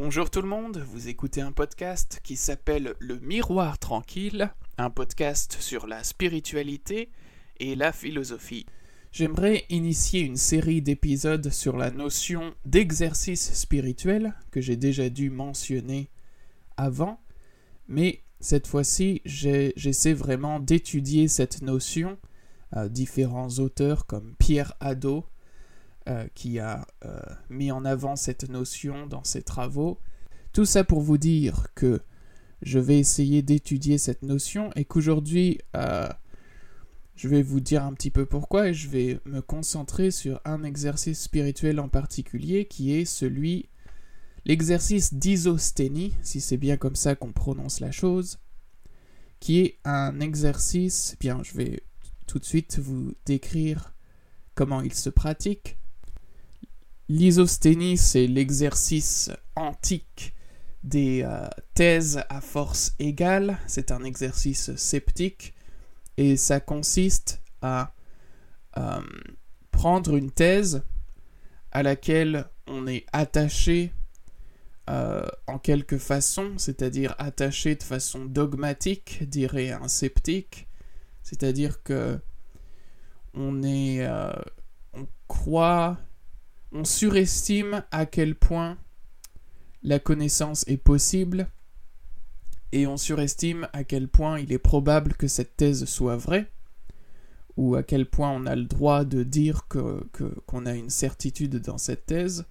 Bonjour tout le monde, vous écoutez un podcast qui s'appelle Le Miroir Tranquille, un podcast sur la spiritualité et la philosophie. J'aimerais initier une série d'épisodes sur la notion d'exercice spirituel que j'ai déjà dû mentionner avant, mais cette fois-ci j'essaie vraiment d'étudier cette notion. à différents auteurs comme Pierre Hadot, euh, qui a euh, mis en avant cette notion dans ses travaux. Tout ça pour vous dire que je vais essayer d'étudier cette notion et qu'aujourd'hui euh, je vais vous dire un petit peu pourquoi et je vais me concentrer sur un exercice spirituel en particulier qui est celui, l'exercice d'isosténie, si c'est bien comme ça qu'on prononce la chose, qui est un exercice, bien je vais tout de suite vous décrire comment il se pratique. L'isosténie, c'est l'exercice antique des euh, thèses à force égale. C'est un exercice sceptique et ça consiste à euh, prendre une thèse à laquelle on est attaché euh, en quelque façon, c'est-à-dire attaché de façon dogmatique, dirait un sceptique, c'est-à-dire que on est, on croit on surestime à quel point la connaissance est possible et on surestime à quel point il est probable que cette thèse soit vraie ou à quel point on a le droit de dire qu'on a une certitude dans cette thèse.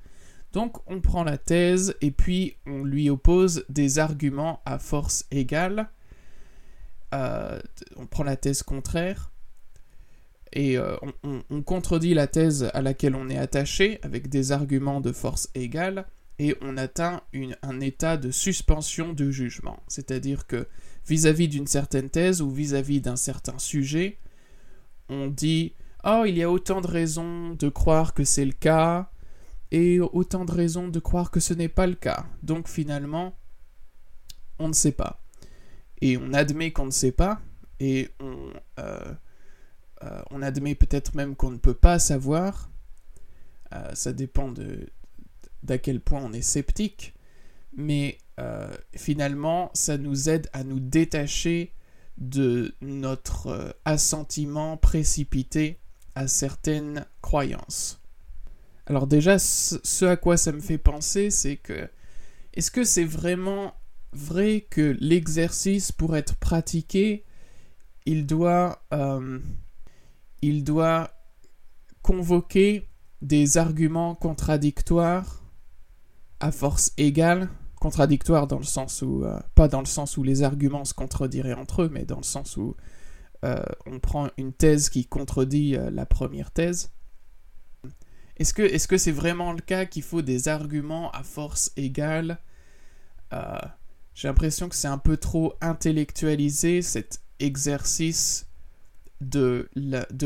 Donc on prend la thèse et puis on lui oppose des arguments à force égale. Euh, on prend la thèse contraire et euh, on, contredit la thèse à laquelle on est attaché avec des arguments de force égale et on atteint un état de suspension de jugement. C'est-à-dire que vis-à-vis d'une certaine thèse ou vis-à-vis d'un certain sujet, on dit Oh, il y a autant de raisons de croire que c'est le cas et autant de raisons de croire que ce n'est pas le cas. Donc finalement, on ne sait pas. Et on admet qu'on ne sait pas et on. Euh, euh, on admet peut-être même qu'on ne peut pas savoir. Euh, ça dépend d'à quel point on est sceptique. Mais euh, finalement, ça nous aide à nous détacher de notre assentiment précipité à certaines croyances. Alors déjà, ce à quoi ça me fait penser, c'est que est-ce que c'est vraiment vrai que l'exercice, pour être pratiqué, il doit il doit convoquer des arguments contradictoires à force égale, contradictoires dans le sens où, euh, pas dans le sens où les arguments se contrediraient entre eux, mais dans le sens où euh, on prend une thèse qui contredit euh, la première thèse. Est-ce que est-ce que c'est vraiment le cas qu'il faut des arguments à force égale? J'ai l'impression que c'est un peu trop intellectualisé cet exercice de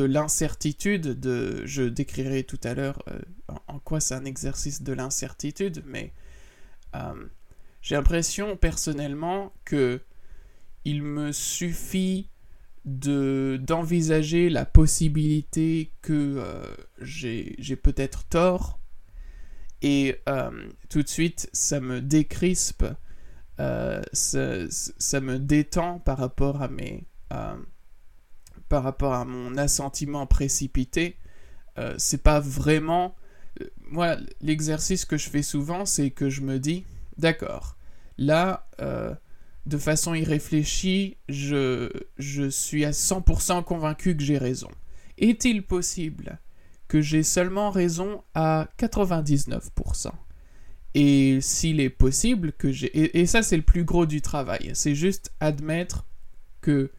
l'incertitude, de, je décrirai tout à l'heure euh, en, quoi c'est un exercice de l'incertitude, mais euh, j'ai l'impression personnellement que il me suffit de d'envisager la possibilité que euh, j'ai peut-être tort et tout de suite ça me décrispe ça, ça, me détend par rapport à mes par rapport à mon assentiment précipité, euh, c'est pas vraiment. Euh, moi, l'exercice que je fais souvent, c'est que je me dis, d'accord, là, euh, de façon irréfléchie, je, je suis à 100% convaincu que j'ai raison. Est-il possible que j'ai seulement raison à 99% et s'il est possible que j'ai... et ça c'est le plus gros du travail, c'est juste admettre que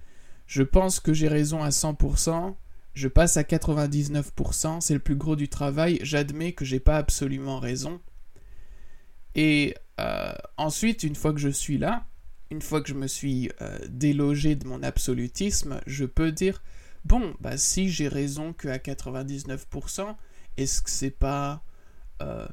je pense que j'ai raison à 100%, je passe à 99%, c'est le plus gros du travail, j'admets que j'ai pas absolument raison. Et euh, ensuite, une fois que je suis là, une fois que je me suis euh, délogé de mon absolutisme, je peux dire bon, bah si j'ai raison que à 99%, est-ce que c'est pas euh,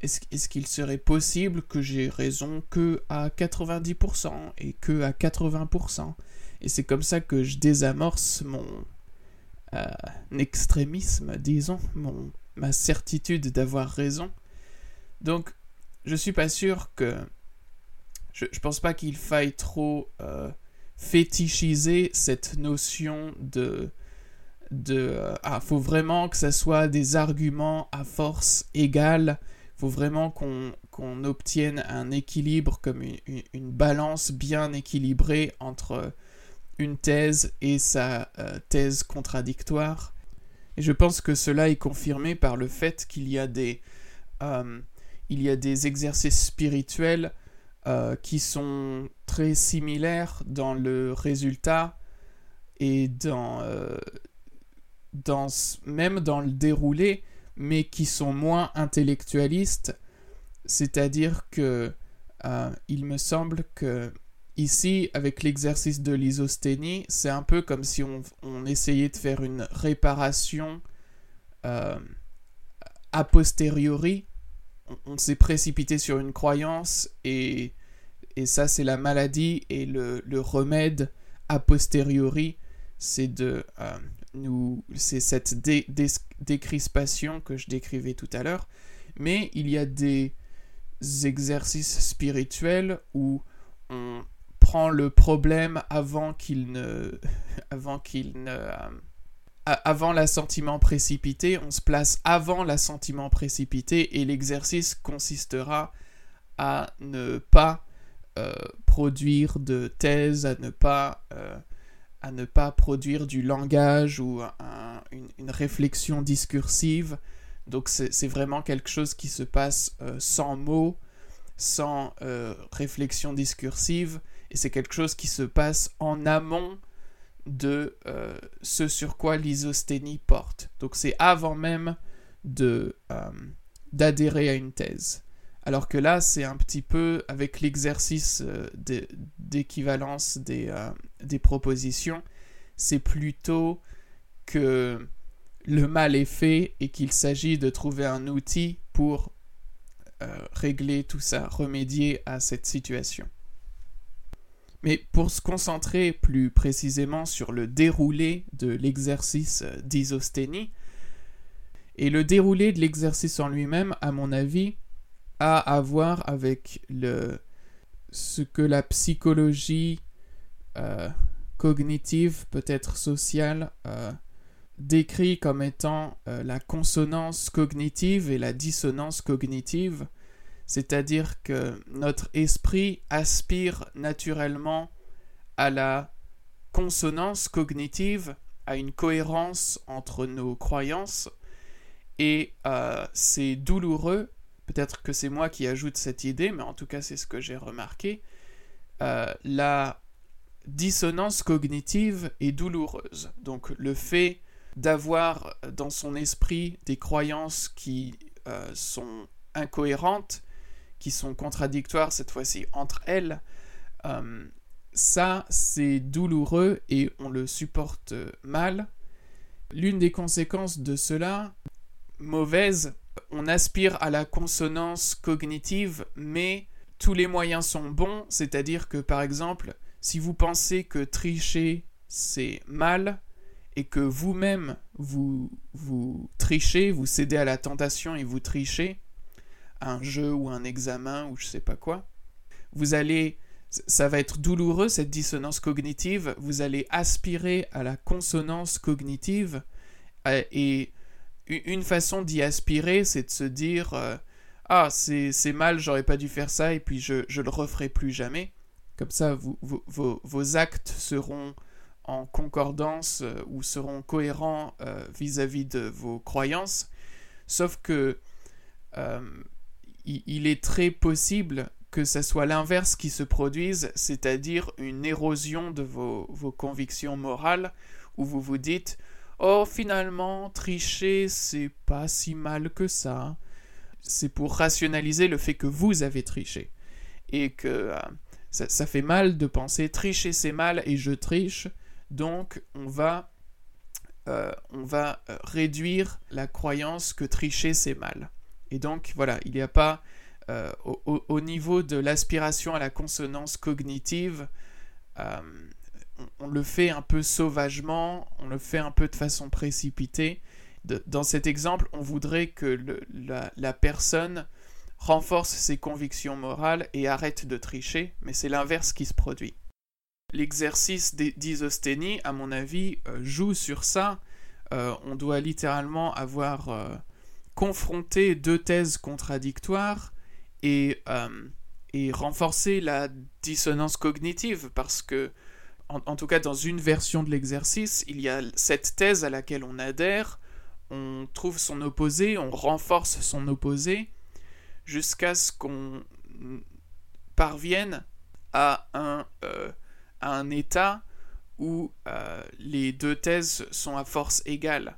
est-ce qu'il serait possible que j'ai raison que à 90% et que à 80% et c'est comme ça que je désamorce mon euh, extrémisme, disons, mon, ma certitude d'avoir raison. Donc, je suis pas sûr que. Je, je pense pas qu'il faille trop euh, fétichiser cette notion de. de euh, ah, faut vraiment que ça soit des arguments à force égale. Faut vraiment qu'on obtienne un équilibre, comme une- une balance bien équilibrée entre une thèse et sa euh, thèse contradictoire. Et je pense que cela est confirmé par le fait qu'il y a des, euh, il y a des exercices spirituels euh, qui sont très similaires dans le résultat et dans, dans même dans le déroulé, mais qui sont moins intellectualistes. C'est-à-dire que il me semble que ici, avec l'exercice de l'isosthénie, c'est un peu comme si on, essayait de faire une réparation euh, a posteriori. On, s'est précipité sur une croyance et, ça, c'est la maladie. Et le, remède a posteriori, c'est de euh, nous, c'est cette dé- dé- décrispation que je décrivais tout à l'heure. Mais il y a des exercices spirituels où on prend le problème avant qu'il ne avant qu'il ne euh, avant l'assentiment précipité, on se place avant l'assentiment précipité et l'exercice consistera à ne pas euh, produire de thèse, à ne pas euh, à ne pas produire du langage ou un- une, réflexion discursive. Donc c'est vraiment quelque chose qui se passe sans mots, sans réflexion discursive, et c'est quelque chose qui se passe en amont de euh, ce sur quoi l'isosthénie porte. Donc c'est avant même euh, d'adhérer à une thèse. Alors que là, c'est un petit peu avec l'exercice euh, d'équivalence des, propositions, c'est plutôt que le mal est fait et qu'il s'agit de trouver un outil pour régler tout ça, remédier à cette situation. Mais pour se concentrer plus précisément sur le déroulé de l'exercice euh, d'isosthénie, et le déroulé de l'exercice en lui-même, à mon avis, a à voir avec le, ce que la psychologie euh, cognitive, peut-être sociale, euh, décrit comme étant la consonance cognitive et la dissonance cognitive, c'est-à-dire que notre esprit aspire naturellement à la consonance cognitive, à une cohérence entre nos croyances, et euh, c'est douloureux, peut-être que c'est moi qui ajoute cette idée, mais en tout cas c'est ce que j'ai remarqué, euh, la dissonance cognitive est douloureuse. Donc le fait d'avoir dans son esprit des croyances qui euh, sont incohérentes, qui sont contradictoires cette fois-ci entre elles, euh, ça c'est douloureux et on le supporte mal. L'une des conséquences de cela, mauvaise, on aspire à la consonance cognitive, mais tous les moyens sont bons, c'est-à-dire que par exemple, si vous pensez que tricher c'est mal, et que vous-même vous, vous trichez, vous cédez à la tentation et vous trichez, un jeu ou un examen ou je sais pas quoi, vous allez, ça va être douloureux cette dissonance cognitive, vous allez aspirer à la consonance cognitive euh, et une façon d'y aspirer c'est de se dire euh, ah c'est mal, j'aurais pas dû faire ça et puis je, je le referai plus jamais. Comme ça, vos, vos, actes seront en concordance euh, ou seront cohérents vis-à-vis de vos croyances. Sauf que il, est très possible que ça soit l'inverse qui se produise, c'est-à-dire une érosion de vos, vos convictions morales, où vous vous dites Oh, finalement, tricher, c'est pas si mal que ça. C'est pour rationaliser le fait que vous avez triché. Et que euh, ça, ça fait mal de penser tricher c'est mal et je triche. Donc, on va, euh, on va euh, réduire la croyance que tricher c'est mal. Et donc, voilà, il n'y a pas, euh, au, au, niveau de l'aspiration à la consonance cognitive, euh, on, le fait un peu sauvagement, on le fait un peu de façon précipitée. Dans cet exemple, on voudrait que la, personne renforce ses convictions morales et arrête de tricher, mais c'est l'inverse qui se produit. L'exercice d'isosthénie, à mon avis, euh, joue sur ça. On doit littéralement avoir euh, confronté deux thèses contradictoires et, et renforcer la dissonance cognitive parce que en, tout cas dans une version de l'exercice, il y a cette thèse à laquelle on adhère, on trouve son opposé, on renforce son opposé, jusqu'à ce qu'on parvienne à un, euh, état où euh, les deux thèses sont à force égale.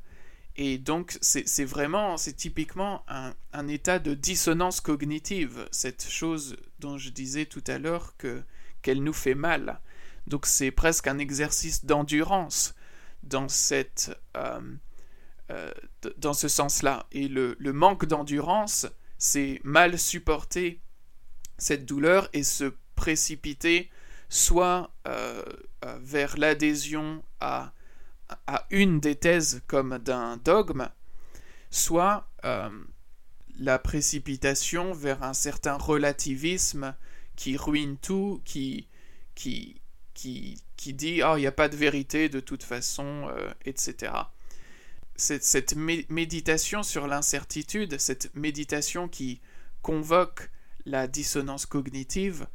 Et donc, c'est vraiment, c'est typiquement un, état de dissonance cognitive, cette chose dont je disais tout à l'heure que qu'elle nous fait mal. Donc c'est presque un exercice d'endurance dans, euh, euh, dans ce sens-là. Et le, manque d'endurance, c'est mal supporter cette douleur et se précipiter soit euh, vers l'adhésion à, à, une des thèses comme d'un dogme, soit la précipitation vers un certain relativisme qui ruine tout, qui, qui, qui, qui dit oh, il n'y a pas de vérité de toute façon, euh, etc. Cette, cette méditation sur l'incertitude, cette méditation qui convoque la dissonance cognitive,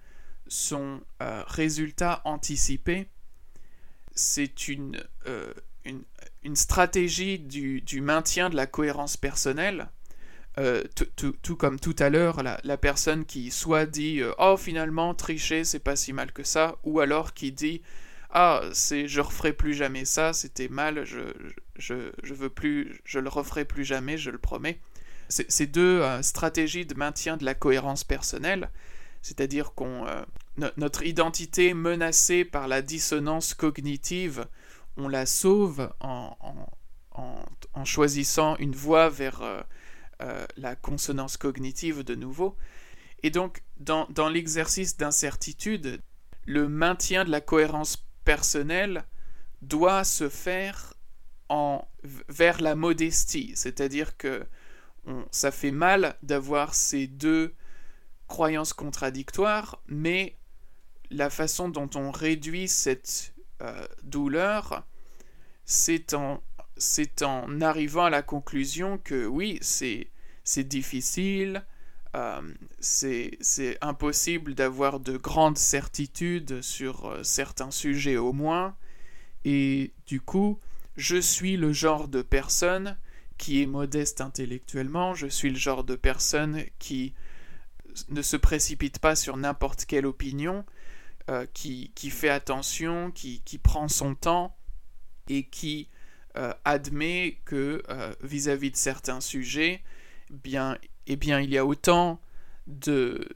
son euh, résultat anticipé, c'est une, euh, une, une, stratégie du, du, maintien de la cohérence personnelle euh, tout comme tout à l'heure, la, personne qui soit dit euh, Oh, finalement, tricher, c'est pas si mal que ça, ou alors qui dit Ah, c'est je referai plus jamais ça, c'était mal, je, je, veux plus, je le referai plus jamais, je le promets. Ces deux stratégies de maintien de la cohérence personnelle, c'est-à-dire qu'on notre identité menacée par la dissonance cognitive, on la sauve en, en, choisissant une voie vers euh, la consonance cognitive de nouveau. Et donc, dans, dans l'exercice d'incertitude, le maintien de la cohérence personnelle doit se faire en, vers la modestie, c'est-à-dire que ça fait mal d'avoir ces deux croyances contradictoires, mais la façon dont on réduit cette euh, douleur, c'est en c'est arrivant à la conclusion que oui, c'est difficile, euh, c'est impossible d'avoir de grandes certitudes sur euh, certains sujets au moins, et du coup, je suis le genre de personne qui est modeste intellectuellement, je suis le genre de personne qui ne se précipite pas sur n'importe quelle opinion, euh, qui, qui, fait attention, qui, qui, prend son temps et qui euh, admet que euh, vis-à-vis de certains sujets, bien, eh bien, il y a autant de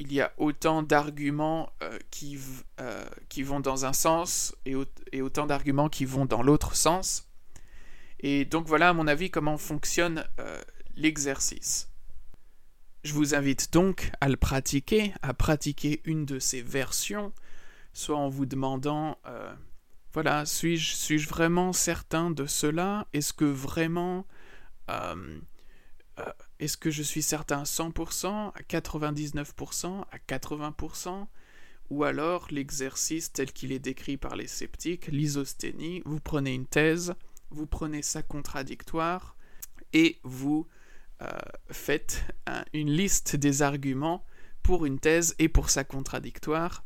il y a autant d'arguments qui, qui vont dans un sens et, et autant d'arguments qui vont dans l'autre sens. Et donc voilà, à mon avis, comment fonctionne l'exercice. Je vous invite donc à le pratiquer, à pratiquer une de ces versions, soit en vous demandant voilà, suis-je suis vraiment certain de cela? Est-ce que vraiment... Euh, euh, est-ce que je suis certain à 100%, à 99%, à 80% Ou alors l'exercice tel qu'il est décrit par les sceptiques, l'isosthénie, vous prenez une thèse, vous prenez sa contradictoire, et vous euh, faites une liste des arguments pour une thèse et pour sa contradictoire,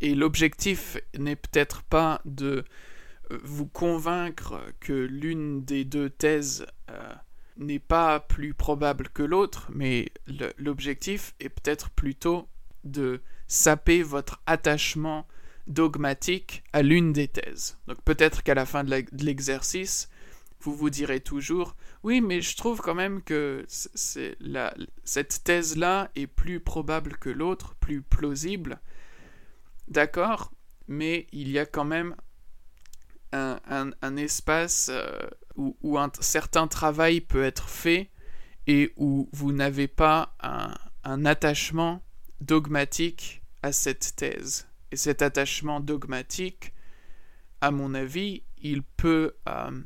et l'objectif n'est peut-être pas de euh, vous convaincre que l'une des deux thèses euh, n'est pas plus probable que l'autre, mais l'objectif est peut-être plutôt de saper votre attachement dogmatique à l'une des thèses. Donc peut-être qu'à la fin de l'exercice, vous vous direz toujours oui, mais je trouve quand même que cette thèse-là est plus probable que l'autre, plus plausible, D'accord, mais il y a quand même un, espace euh, où, un certain travail peut être fait et où vous n'avez pas un, attachement dogmatique à cette thèse. Et cet attachement dogmatique, à mon avis, il peut, euh,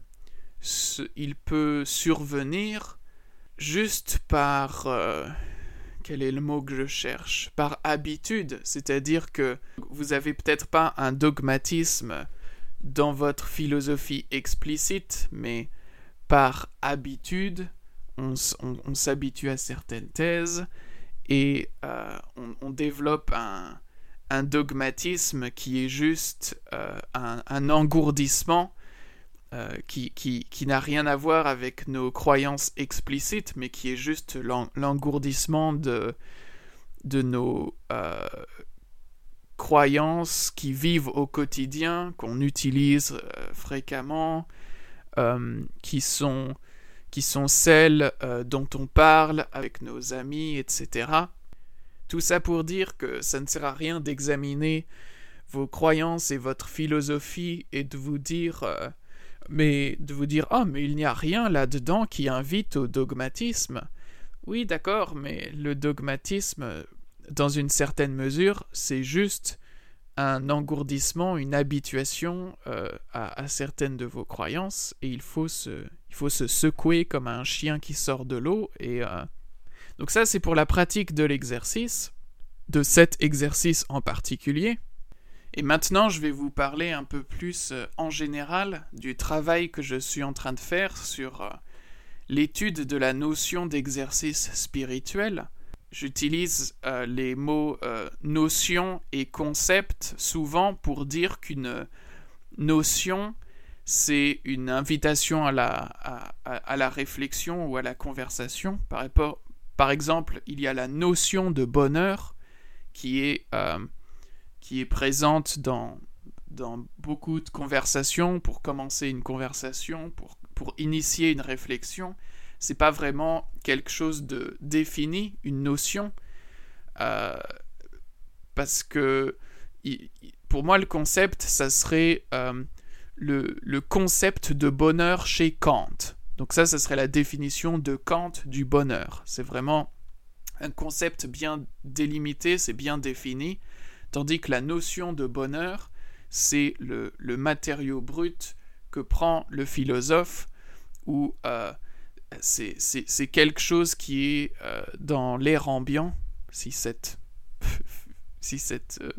il peut survenir juste par euh, quel est le mot que je cherche? Par habitude, c'est-à-dire que vous avez peut-être pas un dogmatisme dans votre philosophie explicite, mais par habitude, on, s'habitue à certaines thèses et euh, on, développe un, dogmatisme qui est juste euh, un, engourdissement euh, qui, qui, qui n'a rien à voir avec nos croyances explicites, mais qui est juste l'engourdissement de, de nos croyances qui vivent au quotidien, qu'on utilise fréquemment, qui sont qui sont celles euh, dont on parle avec nos amis, etc. Tout ça pour dire que ça ne sert à rien d'examiner vos croyances et votre philosophie et de vous dire euh, mais de vous dire oh mais il n'y a rien là-dedans qui invite au dogmatisme. Oui, d'accord, mais le dogmatisme dans une certaine mesure, c'est juste un engourdissement, une habituation euh, à, certaines de vos croyances, et il faut se, secouer comme un chien qui sort de l'eau. Et euh, donc ça, c'est pour la pratique de l'exercice, de cet exercice en particulier. Et maintenant, je vais vous parler un peu plus euh, en général du travail que je suis en train de faire sur l'étude de la notion d'exercice spirituel J'utilise euh, les mots euh, notion et concept souvent pour dire qu'une notion, c'est une invitation à la, à, la, réflexion ou à la conversation. Par, exemple, il y a la notion de bonheur qui est, euh, qui est présente dans, dans beaucoup de conversations, pour commencer une conversation, pour, pour initier une réflexion c'est pas vraiment quelque chose de défini, une notion, euh, parce que pour moi le concept, ça serait euh, le, concept de bonheur chez Kant. Donc ça, ça serait la définition de Kant du bonheur. C'est vraiment un concept bien délimité, c'est bien défini, tandis que la notion de bonheur, c'est le, matériau brut que prend le philosophe, ou euh, c'est quelque chose qui est euh, dans l'air ambiant, si cette, euh,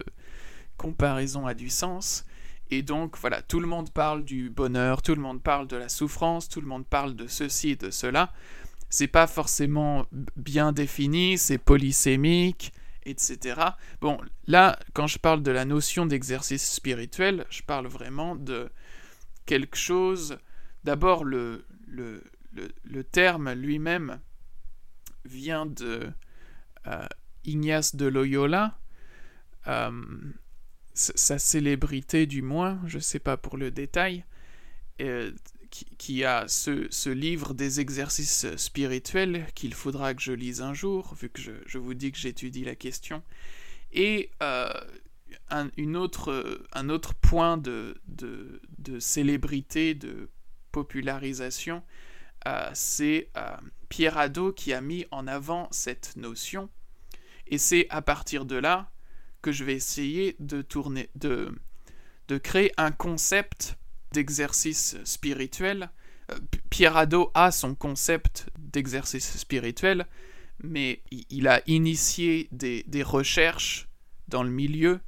comparaison a du sens. Et donc voilà, tout le monde parle du bonheur, tout le monde parle de la souffrance, tout le monde parle de ceci et de cela. C'est pas forcément bien défini, c'est polysémique, etc. Bon, là, quand je parle de la notion d'exercice spirituel, je parle vraiment de quelque chose. D'abord, le, le, terme lui-même vient de euh, Ignace de Loyola, euh, sa célébrité du moins, je ne sais pas pour le détail, qui, a ce, livre des exercices spirituels qu'il faudra que je lise un jour, vu que je, vous dis que j'étudie la question. Et un, une autre, un autre point de, de, de célébrité, de popularisation, euh, c'est euh, Pierre Hadot qui a mis en avant cette notion. Et c'est à partir de là que je vais essayer de tourner, de, de créer un concept d'exercice spirituel. Euh, Pierre Hadot a son concept d'exercice spirituel, mais il a initié des, recherches dans le milieu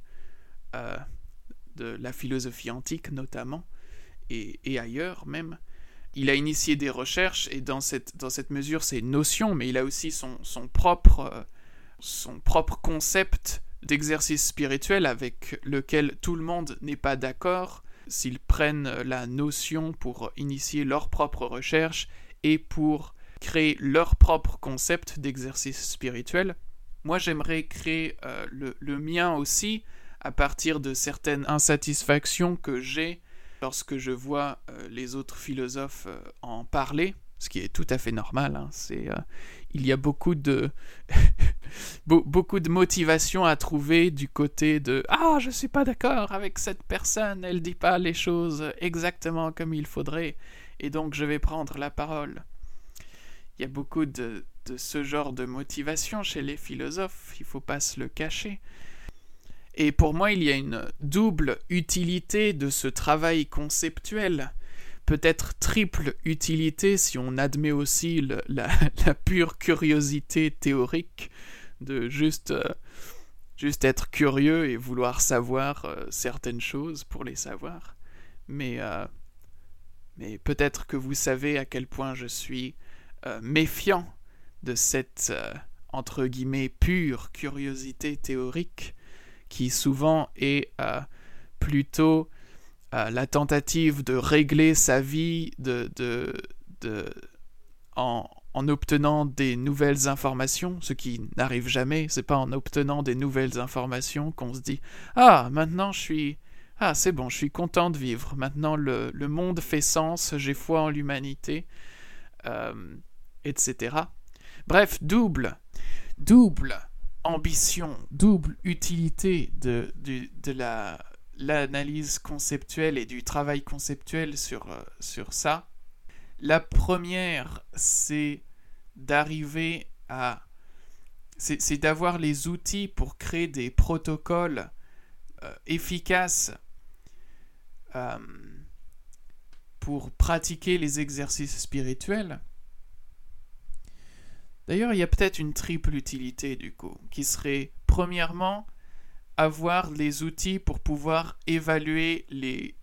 de la philosophie antique notamment, et ailleurs même, il a initié des recherches et dans cette, dans cette mesure, c'est une notion, mais il a aussi son, son, propre, euh, son propre concept d'exercice spirituel avec lequel tout le monde n'est pas d'accord s'ils prennent la notion pour initier leur propre recherche et pour créer leur propre concept d'exercice spirituel. Moi, j'aimerais créer euh, le, mien aussi à partir de certaines insatisfactions que j'ai lorsque je vois euh, les autres philosophes euh, en parler, ce qui est tout à fait normal, hein, c'est, euh, il y a beaucoup de, motivation à trouver du côté de Ah, je suis pas d'accord avec cette personne, elle dit pas les choses exactement comme il faudrait, et donc je vais prendre la parole. Il y a beaucoup de, de ce genre de motivation chez les philosophes, il faut pas se le cacher. Et pour moi, il y a une double utilité de ce travail conceptuel, peut-être triple utilité si on admet aussi la, pure curiosité théorique de juste, juste être curieux et vouloir savoir certaines choses pour les savoir. Mais, mais peut-être que vous savez à quel point je suis méfiant de cette entre guillemets pure curiosité théorique qui souvent est plutôt la tentative de régler sa vie de, de, de en, en, obtenant des nouvelles informations, ce qui n'arrive jamais, c'est pas en obtenant des nouvelles informations qu'on se dit Ah, maintenant je suis. Ah, c'est bon, je suis content de vivre. Maintenant le, le monde fait sens, j'ai foi en l'humanité, euh, etc. Bref, double, double ambition, double utilité de, de, de la l'analyse conceptuelle et du travail conceptuel sur, euh, sur ça. La première, c'est d'arriver à... C'est d'avoir les outils pour créer des protocoles euh, efficaces euh, pour pratiquer les exercices spirituels. D'ailleurs, il y a peut-être une triple utilité du coup, qui serait premièrement avoir les outils pour pouvoir évaluer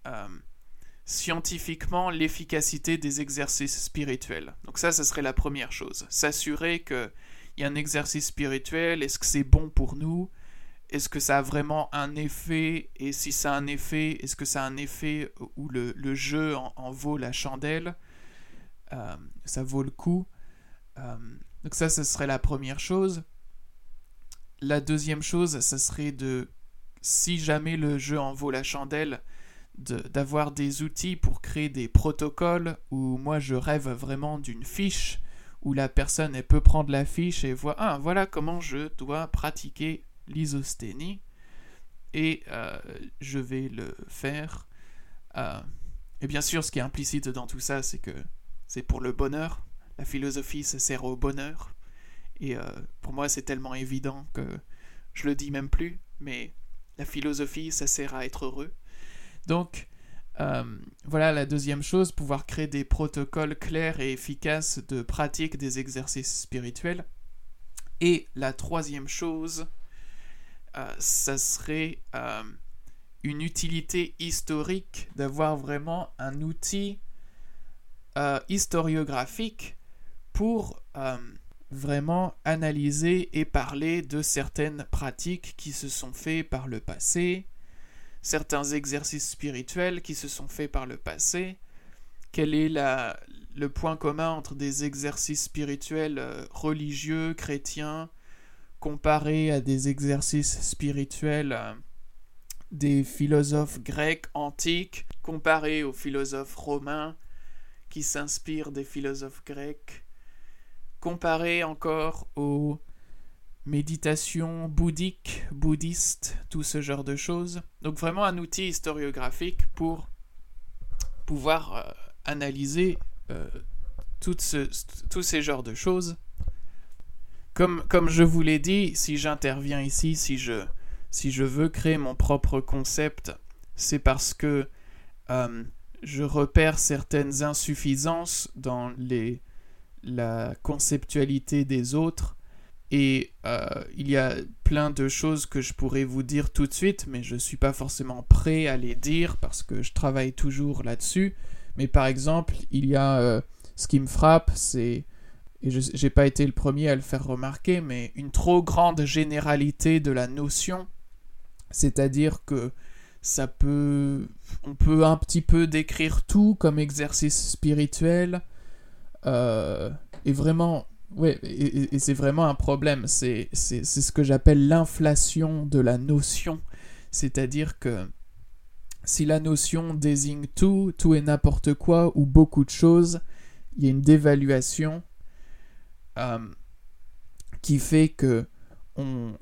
euh, scientifiquement l'efficacité des exercices spirituels. Donc ça, ce serait la première chose. S'assurer qu'il y a un exercice spirituel, est-ce que c'est bon pour nous? Est-ce que ça a vraiment un effet? Et si ça a un effet, est-ce que ça a un effet où le, jeu en, vaut la chandelle? Euh, Ça vaut le coup. Euh, donc ça, ce serait la première chose. La deuxième chose, ce serait de, si jamais le jeu en vaut la chandelle, d'avoir des outils pour créer des protocoles où moi je rêve vraiment d'une fiche où la personne peut prendre la fiche et voir ah voilà comment je dois pratiquer l'isosténie. Et euh, je vais le faire euh, et bien sûr ce qui est implicite dans tout ça c'est que c'est pour le bonheur. La philosophie ça sert au bonheur et euh, pour moi, c'est tellement évident que je le dis même plus, mais la philosophie, ça sert à être heureux. Donc, euh, voilà la deuxième chose, pouvoir créer des protocoles clairs et efficaces de pratique des exercices spirituels. Et la troisième chose, euh, ça serait une utilité historique d'avoir vraiment un outil historiographique pour vraiment analyser et parler de certaines pratiques qui se sont faites par le passé, certains exercices spirituels qui se sont faits par le passé, quel est le point commun entre des exercices spirituels euh, religieux, chrétiens, comparés à des exercices spirituels euh, des philosophes grecs antiques, comparés aux philosophes romains qui s'inspirent des philosophes grecs, comparé encore aux méditations bouddhiques, bouddhistes, tout ce genre de choses. Donc vraiment un outil historiographique pour pouvoir euh, analyser euh, tous ces genres de choses. Comme, je vous l'ai dit, si j'interviens ici, si je, si je veux créer mon propre concept, c'est parce que euh, je repère certaines insuffisances dans les la conceptualité des autres. Et euh, il y a plein de choses que je pourrais vous dire tout de suite, mais je ne suis pas forcément prêt à les dire parce que je travaille toujours là-dessus. Mais par exemple, il y a euh, ce qui me frappe, c'est, et je n'ai pas été le premier à le faire remarquer, mais une trop grande généralité de la notion. C'est-à-dire que ça peut, on peut un petit peu décrire tout comme exercice spirituel, euh, et vraiment, ouais, et, c'est vraiment un problème. C'est ce que j'appelle l'inflation de la notion. C'est-à-dire que si la notion désigne tout, tout et n'importe quoi, ou beaucoup de choses, il y a une dévaluation euh, qui fait que euh,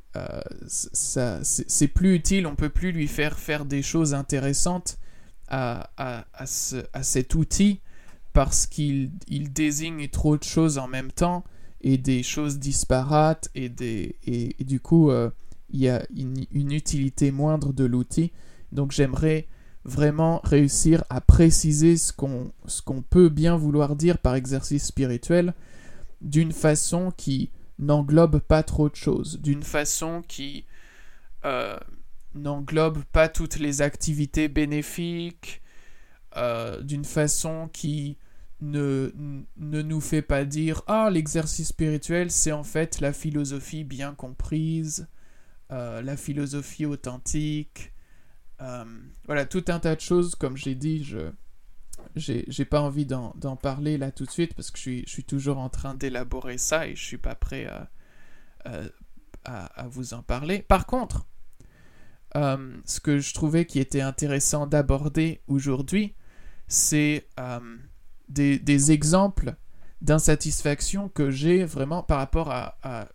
c'est plus utile, on peut plus lui faire faire des choses intéressantes à, à, ce, à cet outil parce qu'il il désigne trop de choses en même temps et des choses disparates et, des, et, du coup euh, il y a une, utilité moindre de l'outil. Donc j'aimerais vraiment réussir à préciser ce qu'on ce qu'on peut bien vouloir dire par exercice spirituel d'une façon qui n'englobe pas trop de choses, d'une façon qui n'englobe pas toutes les activités bénéfiques, d'une façon qui ne, ne nous fait pas dire Ah, l'exercice spirituel, c'est en fait la philosophie bien comprise, euh, la philosophie authentique. Euh, voilà, tout un tas de choses, comme j'ai dit, je j'ai pas envie d'en parler là tout de suite parce que je suis, je suis toujours en train d'élaborer ça et je suis pas prêt à, à, vous en parler. Par contre, euh, ce que je trouvais qui était intéressant d'aborder aujourd'hui, c'est des, exemples d'insatisfaction que j'ai vraiment par rapport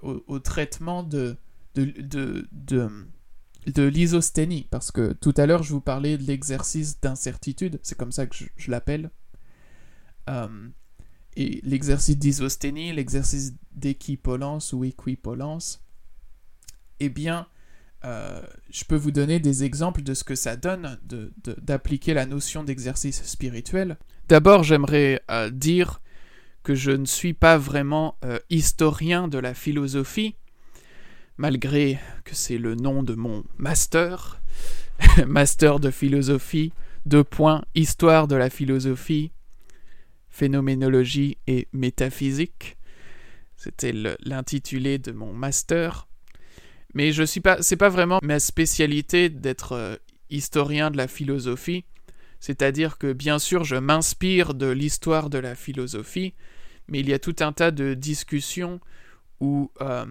au, traitement de, de, de, l'isosthénie. Parce que tout à l'heure, je vous parlais de l'exercice d'incertitude, c'est comme ça que je, l'appelle. Euh, et l'exercice d'isosthénie, l'exercice d'équipolence ou équipolence, eh bien, euh, je peux vous donner des exemples de ce que ça donne d'appliquer la notion d'exercice spirituel. D'abord, j'aimerais euh, dire que je ne suis pas vraiment euh, historien de la philosophie, malgré que c'est le nom de mon master, master de philosophie, deux points, histoire de la philosophie, phénoménologie et métaphysique. C'était l'intitulé de mon master. Mais je suis pas, c'est pas vraiment ma spécialité d'être euh, historien de la philosophie. C'est-à-dire que bien sûr, je m'inspire de l'histoire de la philosophie, mais il y a tout un tas de discussions où euh,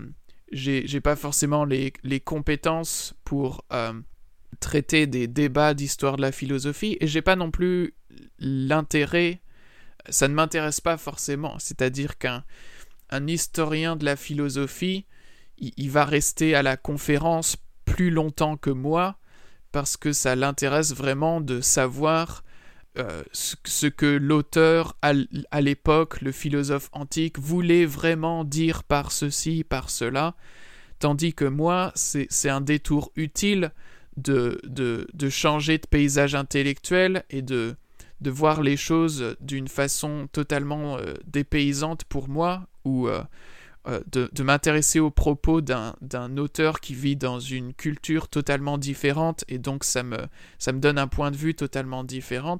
j'ai pas forcément les, compétences pour euh, traiter des débats d'histoire de la philosophie, et j'ai pas non plus l'intérêt, ça ne m'intéresse pas forcément. C'est-à-dire qu'un un historien de la philosophie il, va rester à la conférence plus longtemps que moi parce que ça l'intéresse vraiment de savoir euh, ce, que l'auteur à l'époque, le philosophe antique, voulait vraiment dire par ceci, par cela, tandis que moi, c'est un détour utile de, changer de paysage intellectuel et de, de voir les choses d'une façon totalement euh, dépaysante pour moi, ou euh, euh, de, m'intéresser aux propos d'un auteur qui vit dans une culture totalement différente et donc ça me, ça me donne un point de vue totalement différent.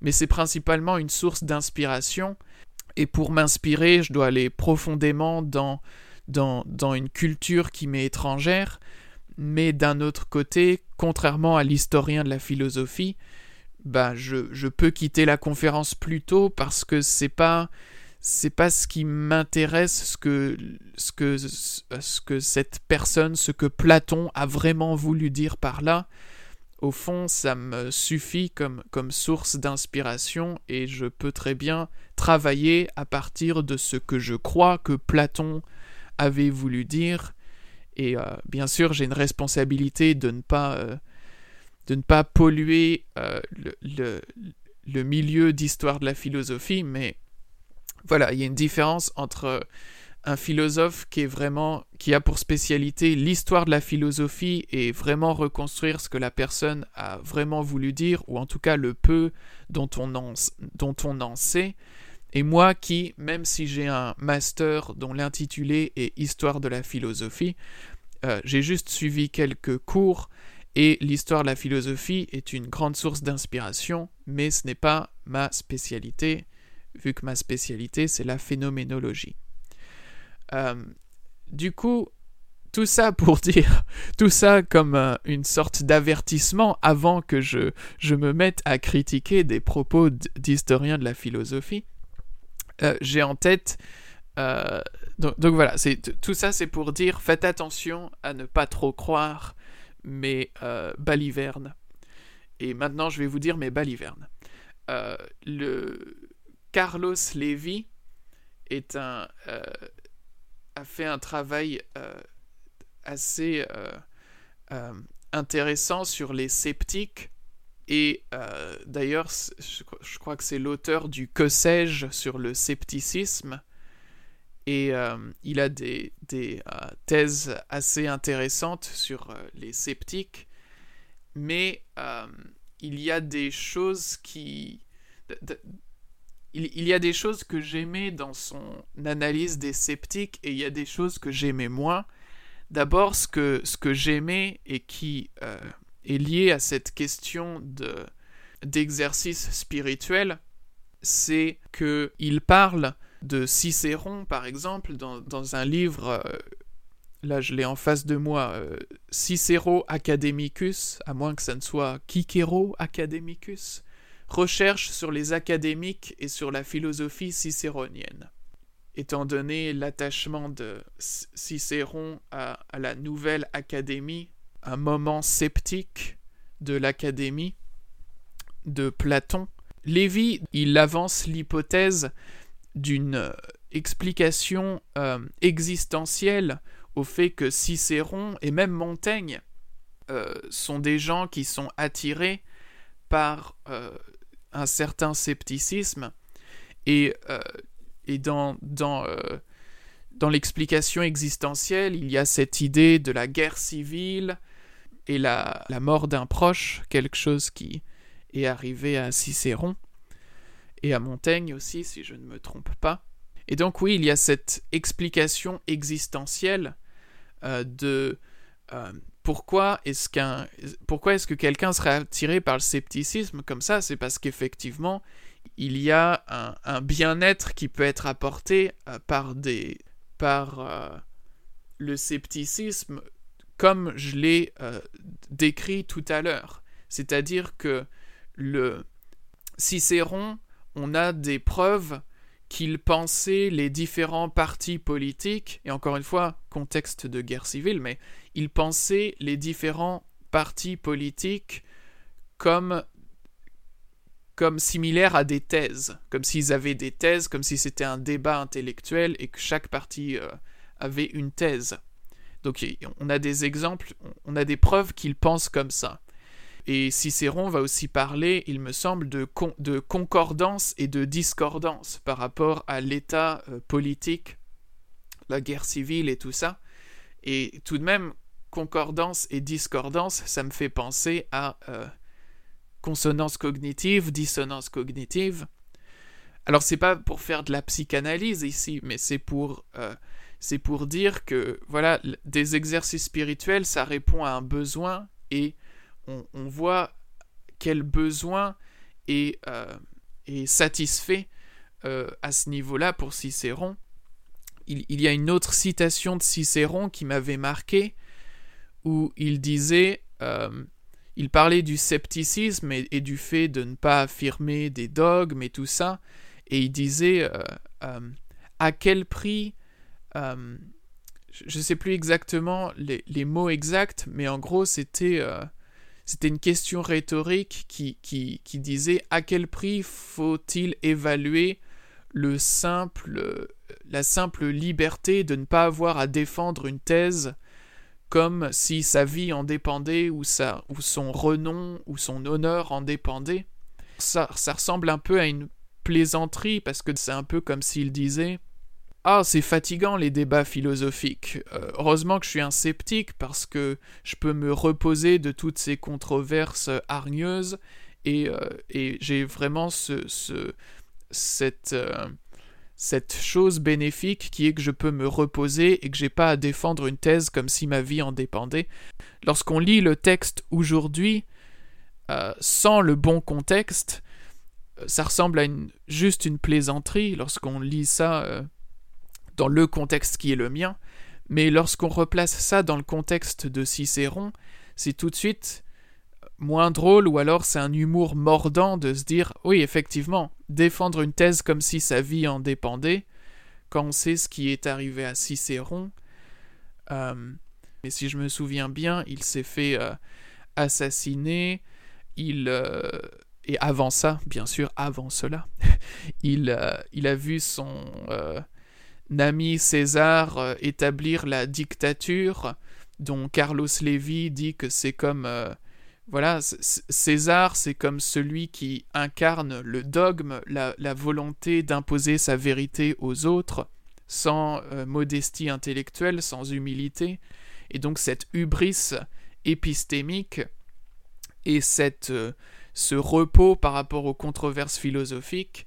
Mais c'est principalement une source d'inspiration et pour m'inspirer, je dois aller profondément dans, dans, dans une culture qui m'est étrangère. Mais d'un autre côté, contrairement à l'historien de la philosophie, bah je, je peux quitter la conférence plus tôt parce que c'est pas c'est pas ce qui m'intéresse, ce que, ce, ce que cette personne, ce que Platon a vraiment voulu dire par là. Au fond, ça me suffit comme, comme source d'inspiration et je peux très bien travailler à partir de ce que je crois que Platon avait voulu dire. Et euh, bien sûr, j'ai une responsabilité de ne pas, euh, de ne pas polluer euh, le milieu d'histoire de la philosophie, mais voilà, il y a une différence entre un philosophe qui est vraiment qui a pour spécialité l'histoire de la philosophie et vraiment reconstruire ce que la personne a vraiment voulu dire ou en tout cas le peu dont on en, sait. Et moi qui même si j'ai un master dont l'intitulé est histoire de la philosophie euh, j'ai juste suivi quelques cours et l'histoire de la philosophie est une grande source d'inspiration mais ce n'est pas ma spécialité vu que ma spécialité c'est la phénoménologie. Euh, du coup, tout ça pour dire, tout ça comme euh, une sorte d'avertissement avant que je, je me mette à critiquer des propos d'historiens de la philosophie. Euh, j'ai en tête donc, donc, voilà, tout ça c'est pour dire faites attention à ne pas trop croire mes balivernes. Et maintenant je vais vous dire mes balivernes. le, Carlos Levy euh, a fait un travail euh, assez euh, intéressant sur les sceptiques. Et d'ailleurs, je, crois que c'est l'auteur du Que sais-je sur le scepticisme. Et il a des thèses assez intéressantes sur les sceptiques. Mais il y a des choses qui il, y a des choses que j'aimais dans son analyse des sceptiques et il y a des choses que j'aimais moins. D'abord, ce que, ce que j'aimais et qui euh, est lié à cette question de, d'exercice spirituel, c'est qu'il parle de Cicéron, par exemple, dans, un livre, euh, là je l'ai en face de moi, euh, Cicero Academicus, à moins que ça ne soit Cicero Academicus, recherche sur les académiques et sur la philosophie cicéronienne. Étant donné l'attachement de Cicéron à, à, la nouvelle académie, un moment sceptique de l'académie de Platon, Lévi, il avance l'hypothèse d'une euh, explication euh, existentielle au fait que Cicéron et même Montaigne euh, sont des gens qui sont attirés par un certain scepticisme et, et dans, dans, dans l'explication existentielle, il y a cette idée de la guerre civile et la, la mort d'un proche, quelque chose qui est arrivé à Cicéron et à Montaigne aussi, si je ne me trompe pas. Et donc oui, il y a cette explication existentielle euh, de euh, pourquoi est-ce qu'un pourquoi est-ce que quelqu'un serait attiré par le scepticisme comme ça? C'est parce qu'effectivement, il y a un, bien-être qui peut être apporté euh, par des par le scepticisme comme je l'ai décrit tout à l'heure. C'est-à-dire que le Cicéron on a des preuves qu'il pensait les différents partis politiques, et encore une fois, contexte de guerre civile, mais il pensait les différents partis politiques comme, comme similaires à des thèses, comme s'ils avaient des thèses, comme si c'était un débat intellectuel et que chaque parti euh, avait une thèse. Donc on a des exemples, on a des preuves qu'il pense comme ça. Et Cicéron va aussi parler, il me semble, de, concordance et de discordance par rapport à l'état euh, politique, la guerre civile et tout ça. Et tout de même, concordance et discordance, ça me fait penser à euh, consonance cognitive, dissonance cognitive. Alors c'est pas pour faire de la psychanalyse ici, mais c'est pour euh, c'est pour dire que voilà des exercices spirituels, ça répond à un besoin et on, voit quel besoin est, euh, satisfait euh, à ce niveau-là pour Cicéron. Il, y a une autre citation de Cicéron qui m'avait marqué, où il disait, euh, il parlait du scepticisme et, du fait de ne pas affirmer des dogmes et tout ça, et il disait à quel prix je ne sais plus exactement les, les, mots exacts, mais en gros c'était c'était une question rhétorique qui, disait à quel prix faut-il évaluer le simple, la simple liberté de ne pas avoir à défendre une thèse comme si sa vie en dépendait ou, son renom ou son honneur en dépendait? Ça ressemble un peu à une plaisanterie parce que c'est un peu comme s'il disait ah, c'est fatigant les débats philosophiques. Euh, heureusement que je suis un sceptique parce que je peux me reposer de toutes ces controverses hargneuses et, euh, j'ai vraiment ce, cette, euh, cette chose bénéfique qui est que je peux me reposer et que j'ai pas à défendre une thèse comme si ma vie en dépendait. Lorsqu'on lit le texte aujourd'hui, sans le bon contexte, ça ressemble à une, juste une plaisanterie lorsqu'on lit ça dans le contexte qui est le mien, mais lorsqu'on replace ça dans le contexte de Cicéron, c'est tout de suite moins drôle ou alors c'est un humour mordant de se dire oui effectivement défendre une thèse comme si sa vie en dépendait quand on sait ce qui est arrivé à Cicéron euh, et si je me souviens bien il s'est fait euh, assassiner il euh, et avant ça bien sûr avant cela il, il a vu son Nami César euh, établir la dictature, dont Carlos Lévy dit que c'est comme... Euh, voilà, César, c'est comme celui qui incarne le dogme, la, volonté d'imposer sa vérité aux autres, sans euh, modestie intellectuelle, sans humilité. Et donc cette hubris épistémique et cette, ce repos par rapport aux controverses philosophiques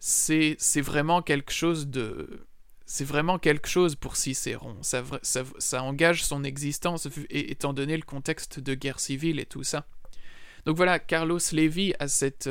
c'est vraiment quelque chose de c'est vraiment quelque chose pour Cicéron. Ça, engage son existence, étant donné le contexte de guerre civile et tout ça. Donc voilà, Carlos Lévy a cette,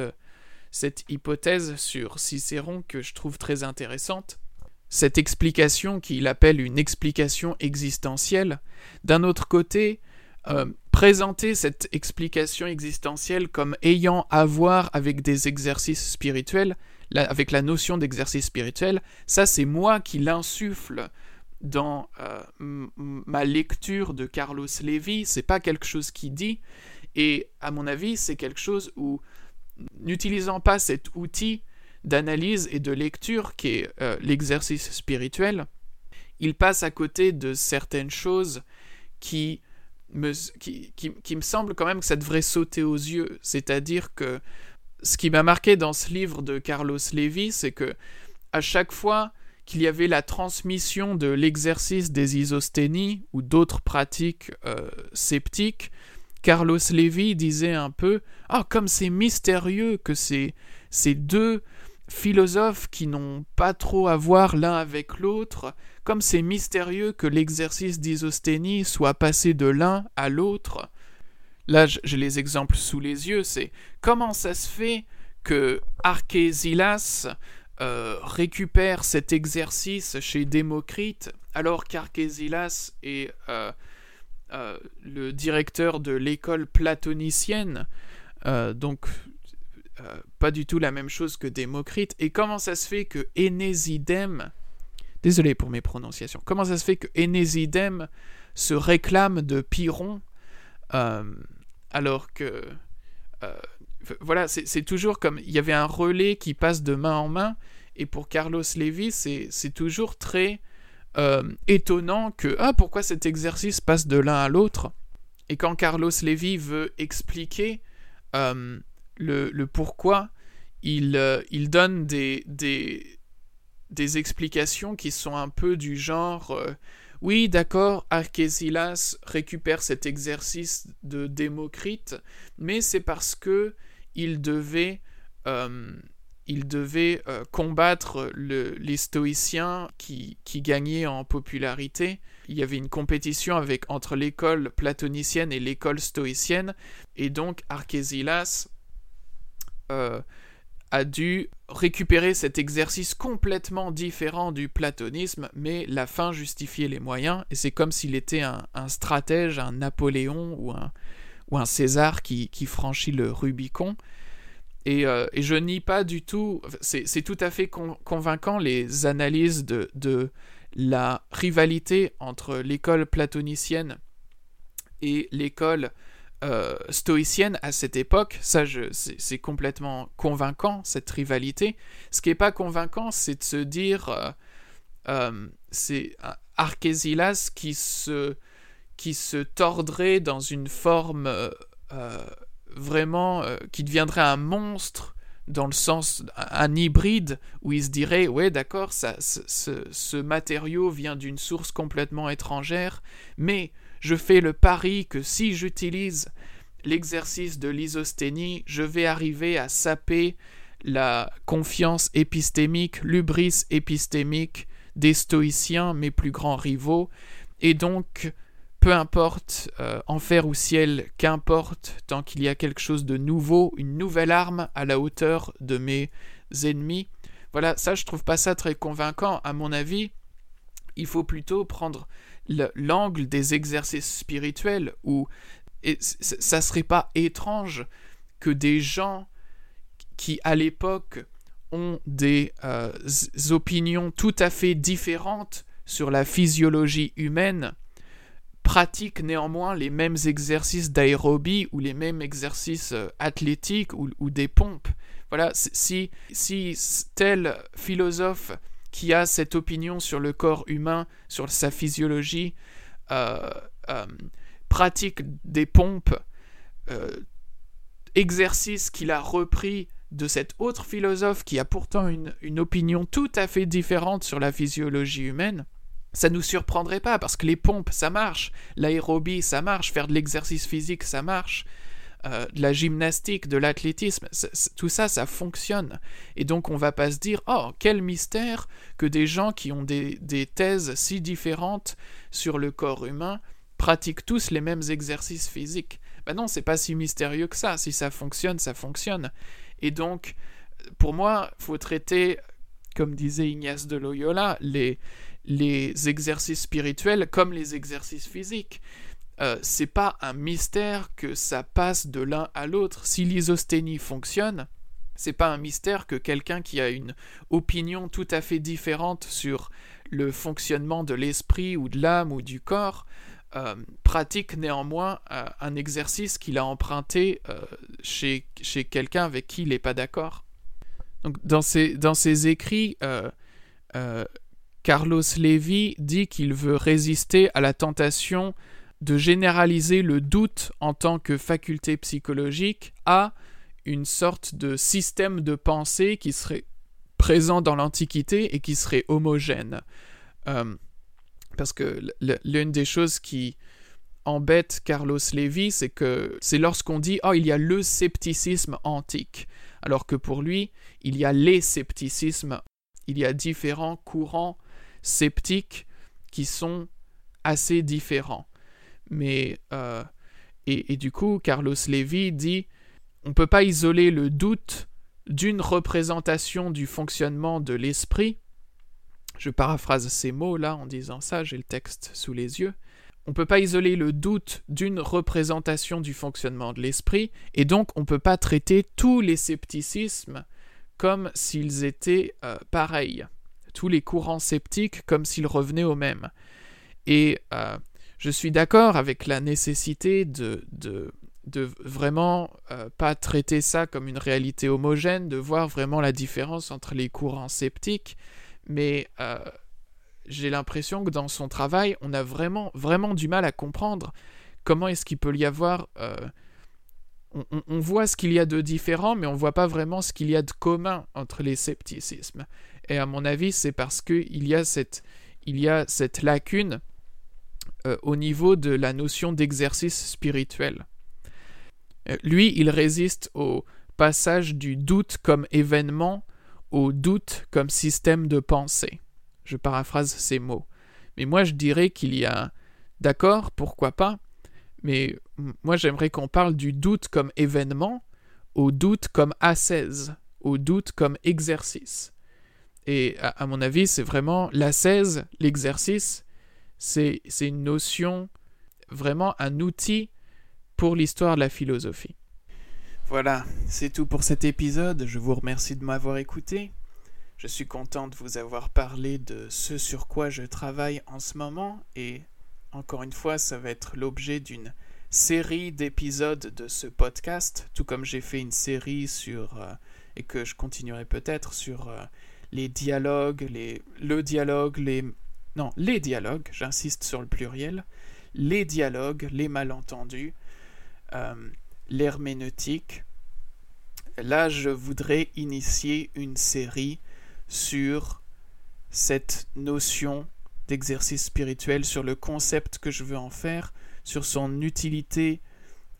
cette hypothèse sur Cicéron que je trouve très intéressante. Cette explication qu'il appelle une explication existentielle. D'un autre côté, euh, présenter cette explication existentielle comme ayant à voir avec des exercices spirituels, avec la notion d'exercice spirituel, ça c'est moi qui l'insuffle dans euh, ma lecture de Carlos Lévy, c'est pas quelque chose qui dit, et à mon avis c'est quelque chose où, n'utilisant pas cet outil d'analyse et de lecture qui est euh, l'exercice spirituel, il passe à côté de certaines choses qui me, qui, qui me semblent quand même que ça devrait sauter aux yeux, c'est-à-dire que ce qui m'a marqué dans ce livre de Carlos Lévy, c'est que à chaque fois qu'il y avait la transmission de l'exercice des isosténies ou d'autres pratiques euh, sceptiques, Carlos Lévy disait un peu Ah, comme c'est mystérieux que ces, ces deux philosophes qui n'ont pas trop à voir l'un avec l'autre, comme c'est mystérieux que l'exercice d'isosténie soit passé de l'un à l'autre, là j'ai les exemples sous les yeux, c'est comment ça se fait que Archésilas euh, récupère cet exercice chez Démocrite alors qu'Archésilas est euh, euh, le directeur de l'école platonicienne, donc pas du tout la même chose que Démocrite, et comment ça se fait que Énésidème, désolé pour mes prononciations, comment ça se fait que Énésidème se réclame de Pyrrhon alors que euh, voilà, c'est toujours comme il y avait un relais qui passe de main en main, et pour Carlos Lévy, c'est toujours très euh, étonnant que ah pourquoi cet exercice passe de l'un à l'autre, et quand Carlos Lévy veut expliquer euh, le, pourquoi, il, donne des, des, explications qui sont un peu du genre oui, d'accord, Archésilas récupère cet exercice de Démocrite, mais c'est parce que il devait, euh, il devait euh, combattre les stoïciens qui, gagnaient en popularité. Il y avait une compétition avec, entre l'école platonicienne et l'école stoïcienne, et donc Archésilas euh, a dû récupérer cet exercice complètement différent du platonisme, mais la fin justifiait les moyens, et c'est comme s'il était un, stratège, un Napoléon ou un, César qui, franchit le Rubicon. Euh, et, je nie pas du tout, c'est tout à fait convaincant les analyses de, de la rivalité entre l'école platonicienne et l'école euh, stoïcienne à cette époque, ça c'est complètement convaincant, cette rivalité. Ce qui n'est pas convaincant, c'est de se dire, euh, euh, c'est Archésilas qui se, qui se tordrait dans une forme vraiment, qui deviendrait un monstre dans le sens un hybride où il se dirait ouais d'accord ce, matériau vient d'une source complètement étrangère mais je fais le pari que si j'utilise l'exercice de l'isosténie, je vais arriver à saper la confiance épistémique, l'ubris épistémique des stoïciens, mes plus grands rivaux, et donc, peu importe, euh, enfer ou ciel, qu'importe, tant qu'il y a quelque chose de nouveau, une nouvelle arme à la hauteur de mes ennemis. Voilà, ça je trouve pas ça très convaincant. À mon avis, il faut plutôt prendre l'angle des exercices spirituels où et ça serait pas étrange que des gens qui à l'époque ont des euh, opinions tout à fait différentes sur la physiologie humaine pratiquent néanmoins les mêmes exercices d'aérobie ou les mêmes exercices euh, athlétiques ou, des pompes. Voilà, si, si tel philosophe qui a cette opinion sur le corps humain, sur sa physiologie, euh, euh, pratique des pompes, euh, exercice qu'il a repris de cet autre philosophe qui a pourtant une, opinion tout à fait différente sur la physiologie humaine, ça nous surprendrait pas parce que les pompes ça marche, l'aérobie ça marche, faire de l'exercice physique ça marche. Euh, de la gymnastique, de l'athlétisme, tout ça, ça fonctionne. Et donc on va pas se dire, oh, quel mystère que des gens qui ont des, des thèses si différentes sur le corps humain pratiquent tous les mêmes exercices physiques. Ben non, c'est pas si mystérieux que ça. Si ça fonctionne, ça fonctionne. Et donc, pour moi, faut traiter, comme disait Ignace de Loyola, les, les exercices spirituels comme les exercices physiques. Euh, c'est pas un mystère que ça passe de l'un à l'autre. Si l'isosténie fonctionne, c'est pas un mystère que quelqu'un qui a une opinion tout à fait différente sur le fonctionnement de l'esprit ou de l'âme ou du corps euh, pratique néanmoins euh, un exercice qu'il a emprunté chez, chez quelqu'un avec qui il n'est pas d'accord. Donc dans ses, dans ses écrits, Carlos Levy dit qu'il veut résister à la tentation de généraliser le doute en tant que faculté psychologique à une sorte de système de pensée qui serait présent dans l'Antiquité et qui serait homogène. Euh, parce que l'une des choses qui embête Carlos Lévy, c'est que c'est lorsqu'on dit oh il y a le scepticisme antique, alors que pour lui il y a les scepticismes, il y a différents courants sceptiques qui sont assez différents. Mais euh, et, du coup, Carlos Levy dit on ne peut pas isoler le doute d'une représentation du fonctionnement de l'esprit. Je paraphrase ces mots là en disant ça, j'ai le texte sous les yeux. On ne peut pas isoler le doute d'une représentation du fonctionnement de l'esprit, et donc on ne peut pas traiter tous les scepticismes comme s'ils étaient euh, pareils, tous les courants sceptiques comme s'ils revenaient au même. Et euh, je suis d'accord avec la nécessité de, vraiment euh, pas traiter ça comme une réalité homogène, de voir vraiment la différence entre les courants sceptiques, mais euh, j'ai l'impression que dans son travail, on a vraiment, vraiment du mal à comprendre comment est-ce qu'il peut y avoir... Euh, on, voit ce qu'il y a de différent, mais on voit pas vraiment ce qu'il y a de commun entre les scepticismes. Et à mon avis, c'est parce qu'il y a cette lacune euh, au niveau de la notion d'exercice spirituel. Euh, lui, il résiste au passage du doute comme événement au doute comme système de pensée. Je paraphrase ces mots. Mais moi, je dirais qu'il y a... D'accord, pourquoi pas, mais moi j'aimerais qu'on parle du doute comme événement, au doute comme ascèse, au doute comme exercice. Et à, mon avis, c'est vraiment l'ascèse, l'exercice, c'est une notion, vraiment un outil pour l'histoire de la philosophie. Voilà, c'est tout pour cet épisode. Je vous remercie de m'avoir écouté. Je suis content de vous avoir parlé de ce sur quoi je travaille en ce moment et encore une fois, ça va être l'objet d'une série d'épisodes de ce podcast, tout comme j'ai fait une série sur euh, et que je continuerai peut-être sur euh, les dialogues, les, le dialogue, les non, les dialogues, j'insiste sur le pluriel, les dialogues, les malentendus, euh, l'herméneutique. Là, je voudrais initier une série sur cette notion d'exercice spirituel, sur le concept que je veux en faire, sur son utilité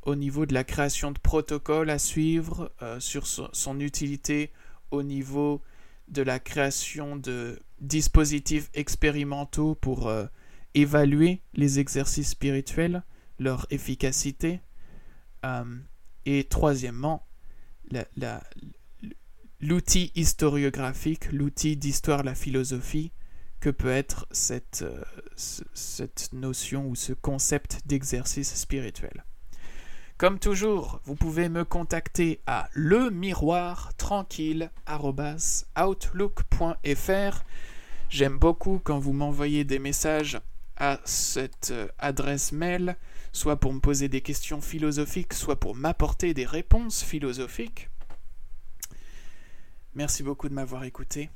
au niveau de la création de protocoles à suivre, euh, sur son utilité au niveau de la création de dispositifs expérimentaux pour euh, évaluer les exercices spirituels, leur efficacité. Euh, et troisièmement, l'outil historiographique, l'outil d'histoire la philosophie que peut être cette, euh, cette notion ou ce concept d'exercice spirituel. Comme toujours, vous pouvez me contacter à le miroir tranquille@outlook.fr. J'aime beaucoup quand vous m'envoyez des messages à cette euh, adresse mail, soit pour me poser des questions philosophiques, soit pour m'apporter des réponses philosophiques. Merci beaucoup de m'avoir écouté.